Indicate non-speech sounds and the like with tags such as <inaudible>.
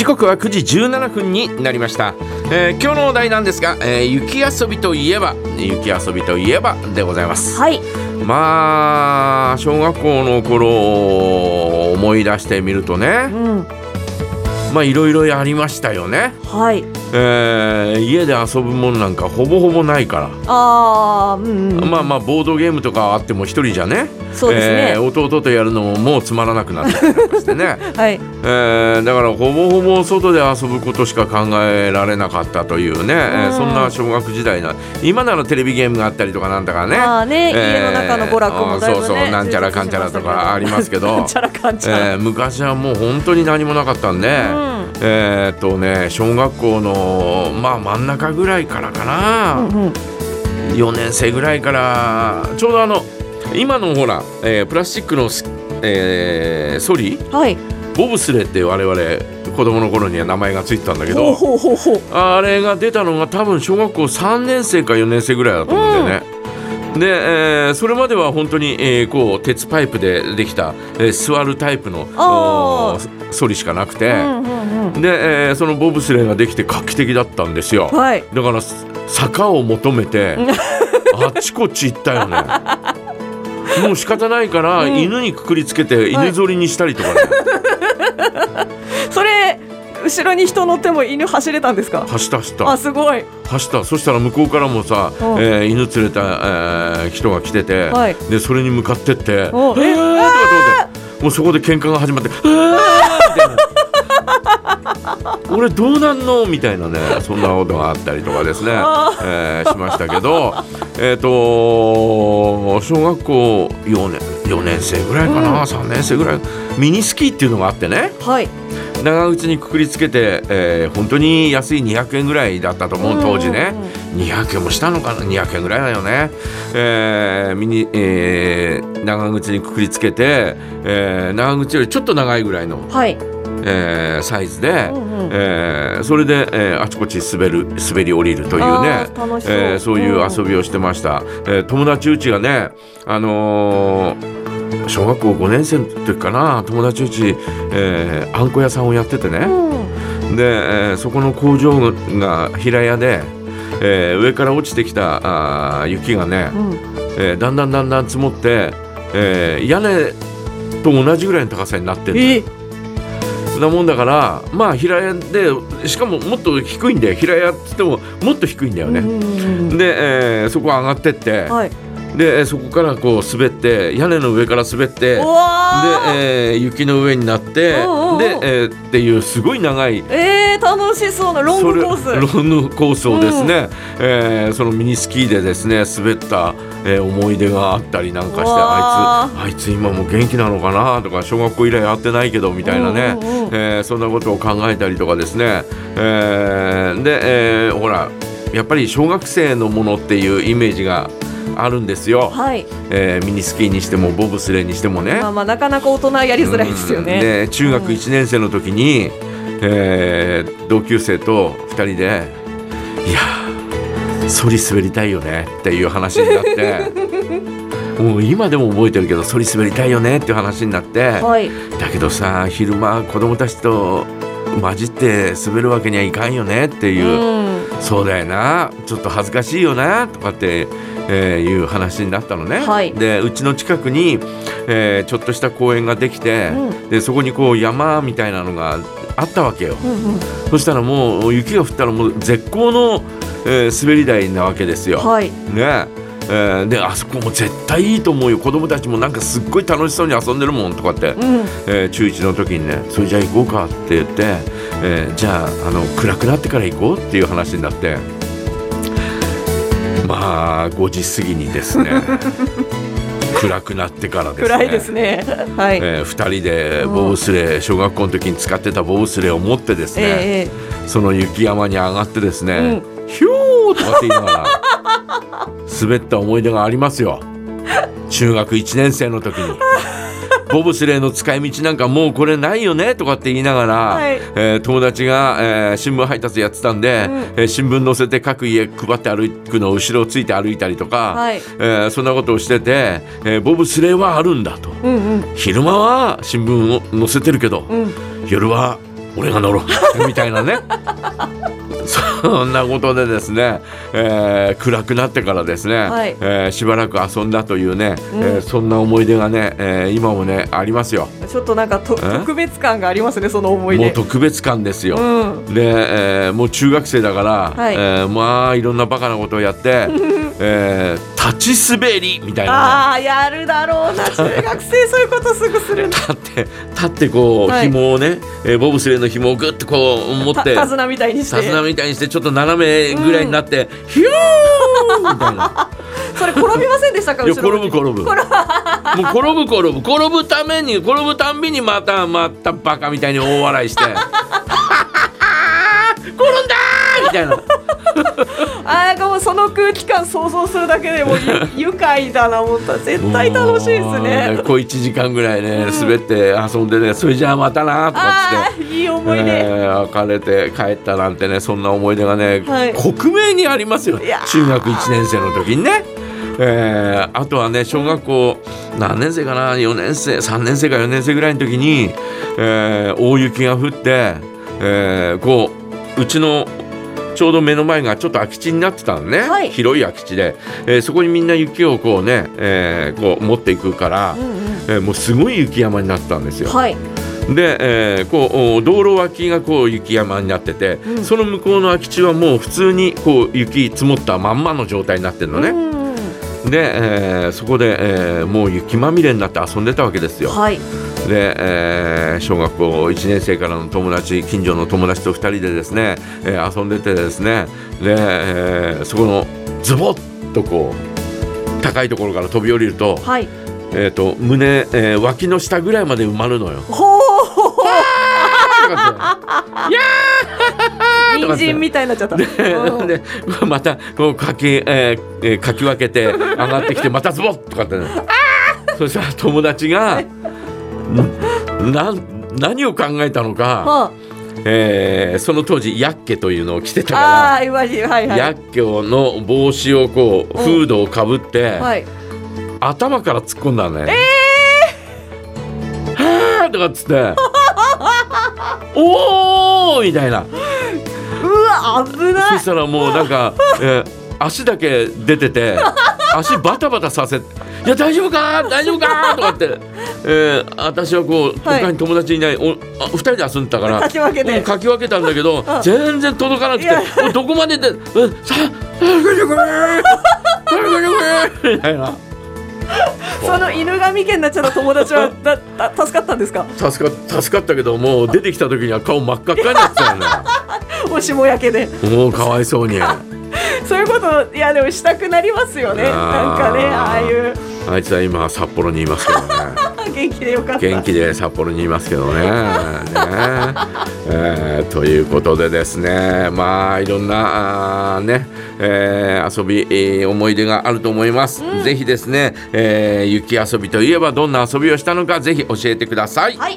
時刻は9時17分になりました、えー今日のお題なんですが、えー雪遊びといえば雪遊びといえばでございます。はい。まあ小学校の頃を思い出してみるとうねん。まあいろいろやりましたよね、はい。えー家で遊ぶもんなんかほぼほぼないから。あーうんうん。まあまあボードゲームとかあっても一人じゃねそうですね。えー弟とやるのももうつまらなくなってきたりしてね、<laughs> はい。えーだからほぼほぼ外で遊ぶことしか考えられなかったというね、えーうん。そんな小学時代な今ならテレビゲームがあったりとかなんだかね。まあね、えー家の中の娯楽もねそうそうなんちゃらかんちゃらとかありますけど。<laughs> 昔はもう本当に何もなかったんで、うん。えーっとね小学校のまあ真ん中ぐらいからかな、うんうん。4年生ぐらいからちょうどあの今のほら、えープラスチックのス、えーソリ？はい。ボブスレーって我々子供の頃には名前がついてたんだけどあれが出たのが多分小学校3年生か4年生ぐらいだと思うんだよね。で、えーそれまでは本当に、えーこう鉄パイプでできた、えー座るタイプのソリしかなくて、うんうんうん。で、えーそのボブスレーができて画期的だったんですよ。はい。だからす坂を求めて <laughs> あっちこっち行ったよね。もう仕方ないから、うん。犬にくくりつけてはい。犬ぞりにしたりとかね、<laughs> それ後ろに人乗っても犬走れたんですか？走った走った。あすごい。走った。そしたら向こうからもさ、うん。えー犬連れた、えー人が来てて、はい。でそれに向かってって「えー!」とおかってもうそこで喧嘩が始まって「えー!」みたいな俺どうなんの？みたいなねそんなことがあったりとかですね、あえーしましたけど。<laughs> えっ、と小学校4年4年生ぐらいかな、うん。3年生ぐらい。ミニスキーっていうのがあってね。はい。長靴にくくりつけて、えー本当に安い200円ぐらいだったと思う当時ね、200円もしたのかな？200円ぐらいだよね、えーミニえー長靴にくくりつけて、えー長靴よりちょっと長いぐらいの、はいえーサイズで、うんうん。えーそれで、えーあちこち滑る滑り降りるというね。そう。えーそういう遊びをしてました、えー友達うちがねあのー小学校5年生の時かな。友達うち、えーあんこ屋さんをやっててね、うん。で、えーそこの工場が平屋で、えー上から落ちてきたあー雪がね、うん。えーだんだんだんだん積もって、えー屋根と同じぐらいの高さになってるえーなもんだからまあ平屋でしかももっと低いんだよ。平屋っつってももっと低いんだよね。で、えーそこ上がってって、はいでそこからこう滑って屋根の上から滑ってで、えー雪の上になってうんうんうん。で、えーっていうすごい長いえー、楽しそうなロングコース。ロングコースをですね、えーそのミニスキーでですね滑った、えー思い出があったりなんかしてあいつあいつ今も元気なのかなとか小学校以来会ってないけどみたいなね、うんうんうん。えーそんなことを考えたりとかですね、えーで、えーほらやっぱり小学生のものっていうイメージがあるんですよ、はいえーミニスキーにしてもボブスレーにしてもね。まあまあなかなか大人やりづらいですようんね。で中学1年生の時に、えー同級生と2人で「いやーソリ滑りたいよね」っていう話になって <laughs> もう今でも覚えてるけどソリ滑りたいよねっていう話になって、はい。だけどさ昼間子供たちと混じって滑るわけにはいかんよねっていう。うんそうだよなちょっと恥ずかしいよなとかって、えーいう話になったのね、はい。でうちの近くに、えーちょっとした公園ができて、うん。でそこにこう山みたいなのがあったわけよ、うんうん。そしたらもう雪が降ったらもう絶好の、えー滑り台なわけですよ、はい。ね。えーであそこも絶対いいと思うよ。子供たちもなんかすっごい楽しそうに遊んでるもんとかって、うん。えー中1の時にね「それじゃあ行こうか」って言って、えーじゃああの暗くなってから行こうっていう話になってまあ5時過ぎにですね <laughs> 暗くなってからですね暗いですね。はい。ええ2人でボブスレー小学校の時に使ってたボブスレーを持ってですね、ええその雪山に上がってですね、ヒューとかって言いながら <laughs> 滑った思い出がありますよ中学1年生の時に。ボブスレーの使い道なんかもうこれないよねとかって言いながら、はい。えー友達が、えー新聞配達やってたんで、うん。えー新聞載せて各家配って歩くのを後ろをついて歩いたりとか、はい。えーそんなことをしてて、えーボブスレーはあるんだと。うんうん。昼間は新聞を載せてるけど、うん。夜は俺が乗ろう。みたいなねそんなことでですね、えー暗くなってからですね、はい。えーしばらく遊んだというね、うん。えーそんな思い出がね、えー今もねありますよ。ちょっとなんかとえ？特別感がありますねその思いもう出特別感ですよ。うん。で、えーもう中学生だから、はい。えーまあいろんなバカなことをやって、<laughs> えー立ち滑りみたいなね。ああやるだろうな。中学生そういうことすぐする。んだ立って立ってこう、はい紐をね、えーボブスレーの紐をぐっとこう持ってた手綱みたいにして。手綱みたいにしてちょっと斜めぐらいになって、ヒューみたいな。<laughs> それ転びませんでしたか転ぶ転ぶ。<laughs> もう転ぶ転ぶ。転ぶために転ぶたんびにまたまたバカみたいに大笑いして。<laughs> 転んだーみたいなその空気感想像するだけでも <laughs> 愉快だな思った。絶対楽しいですね。こう1時間ぐらいね滑って遊んでねそれじゃあまたなとかっあつって。あいい思い出、えー別れて帰ったなんてねそんな思い出がね、はい。克明にありますよ。中学1年生の時にね。えーあとはね小学校何年生かな4年生3年生か4年生ぐらいの時に、えー大雪が降って、えーこううちのちょうど目の前がちょっと空き地になってたのね、はい。広い空き地で、えーそこにみんな雪をこうね、えーこう持っていくから、うんうん。えーもうすごい雪山になってたんですよ。はい。で、えーこうお道路脇がこう雪山になってて、うん。その向こうの空き地はもう普通にこう雪積もったまんまの状態になってるのね。うん。で、えーそこで、えーもう雪まみれになって遊んでたわけですよ。はいで、えー小学校1年生からの友達近所の友達と2人でですね、えー遊んでてですねで、えーそこのズボッとこう高いところから飛び降りると,、はい。えー、と胸、えー脇の下ぐらいまで埋まるのよ。ほうとかっていや <laughs> 人参みたいになっちゃった。うん。でまたこうかき、えーえーかき分けて上がってきてまたズボッとかってね。そしたら友達がんなん。何を考えたのか、はえーその当時ヤッケというのを着てたあから、はいヤッケの帽子をこううん。フードをかぶって、はい。頭から突っ込んだのね。はーとかっつって「<laughs> おー!」みたいな。うわ危ない。そしたらもうなんか、えー足だけ出てて足バタバタさせいや大丈夫か？大丈夫か？とかって、えー私はこうはい。他に友達いない、おあ二人で遊んでたからかき分けて。うんかき分けたんだけどうん。全然届かなくてどこまでで「うんさあ助けてくれ助けてくれ」みたいな。<laughs> その犬神家になっちゃった友達は <laughs> だだ助かったんですか？助か助かったけどもう出てきた時には顔真っ赤っかになってたよ。<laughs> ねおしもやけで。もうかわいそうに。そういうこといやでもしたくなりますよね。なんかねああいうあいつは今札幌にいますけどね。<laughs> 元気でよかった元気で札幌にいますけどね。ねえーということでですねまあいろんなね、えー遊び、えー思い出があると思います。ぜひですね、えー雪遊びといえばどんな遊びをしたのかぜひ教えてください。はい